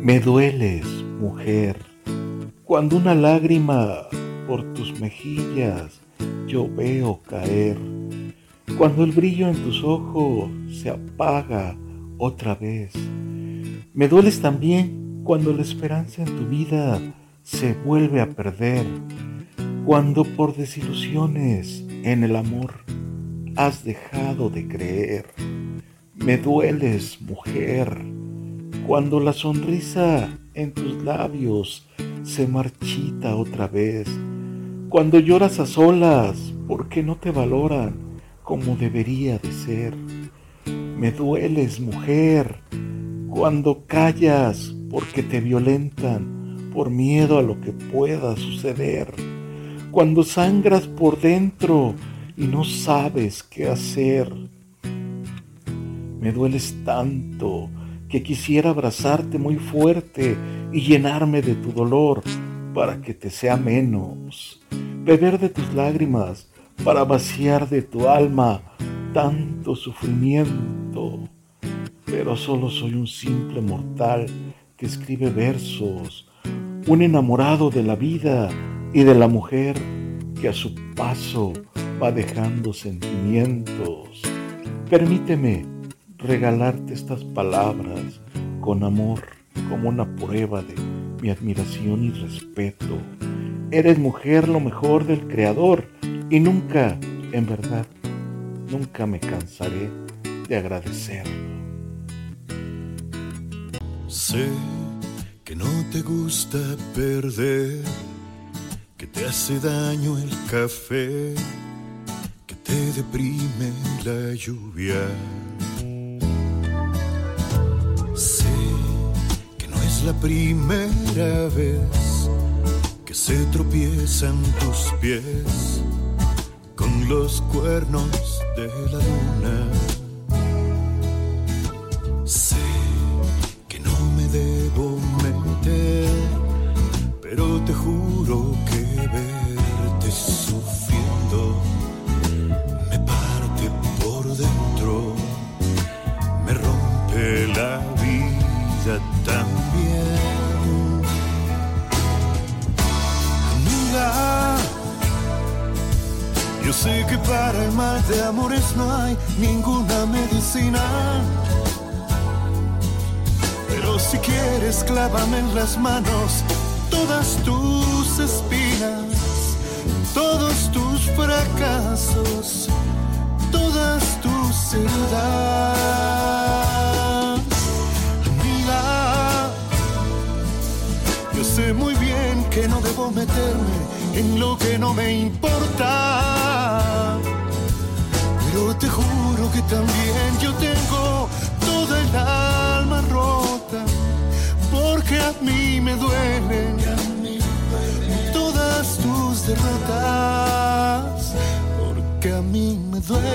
Me dueles, mujer, cuando una lágrima por tus mejillas yo veo caer, cuando el brillo en tus ojos se apaga otra vez. Me dueles también cuando la esperanza en tu vida se vuelve a perder, cuando por desilusiones en el amor has dejado de creer. Me dueles, mujer cuando la sonrisa en tus labios se marchita otra vez, cuando lloras a solas porque no te valoran como debería de ser. Me dueles, mujer, cuando callas porque te violentan por miedo a lo que pueda suceder, cuando sangras por dentro y no sabes qué hacer. Me dueles tanto que quisiera abrazarte muy fuerte y llenarme de tu dolor para que te sea menos, beber de tus lágrimas para vaciar de tu alma tanto sufrimiento. Pero solo soy un simple mortal que escribe versos, un enamorado de la vida y de la mujer que a su paso va dejando sentimientos. Permíteme regalarte estas palabras con amor como una prueba de mi admiración y respeto. Eres mujer lo mejor del Creador y nunca, en verdad, nunca me cansaré de agradecerlo. Sé que no te gusta perder, que te hace daño el café, que te deprime la lluvia la primera vez que se tropiezan tus pies con los cuernos de la luna. Yo sé que para el mal de amores no hay ninguna medicina. Pero si quieres, clávame en las manos todas tus espinas, todos tus fracasos, todas tus heridas. sé muy bien que no debo meterme en lo que no me importa. Pero te juro que también yo tengo toda el alma rota. Porque a mí me duelen todas tus derrotas. Porque a mí me duele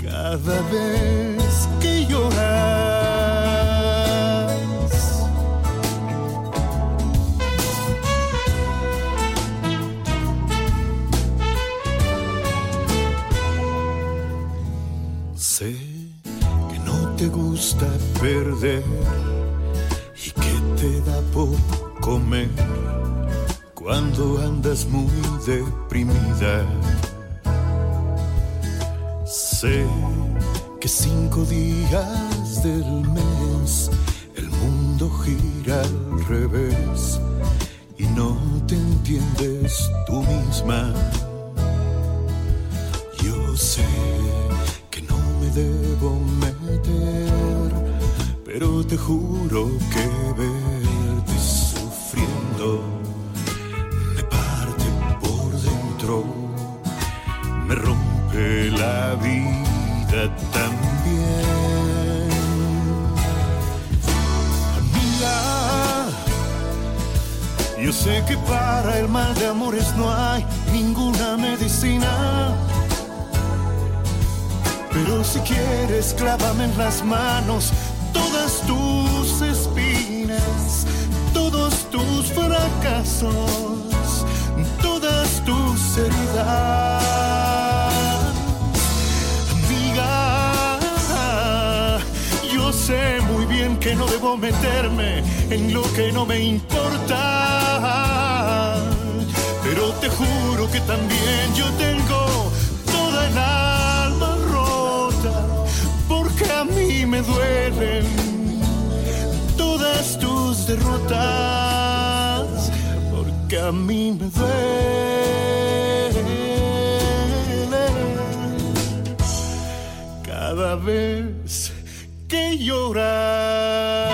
cada vez Sé que no te gusta perder y que te da por comer cuando andas muy deprimida. Sé que cinco días del mes el mundo gira al revés y no te entiendes tú misma. Yo sé debo meter, pero te juro que verte sufriendo me parte por dentro, me rompe la vida también. Amiga, yo sé que para el mal de amores no hay ninguna medicina. Pero si quieres, clávame en las manos todas tus espinas, todos tus fracasos, todas tus heridas que no debo meterme en lo que no me importa. Pero te juro que también yo tengo me duelen todas tus derrotas, porque a mí me duelen. cada vez que lloras.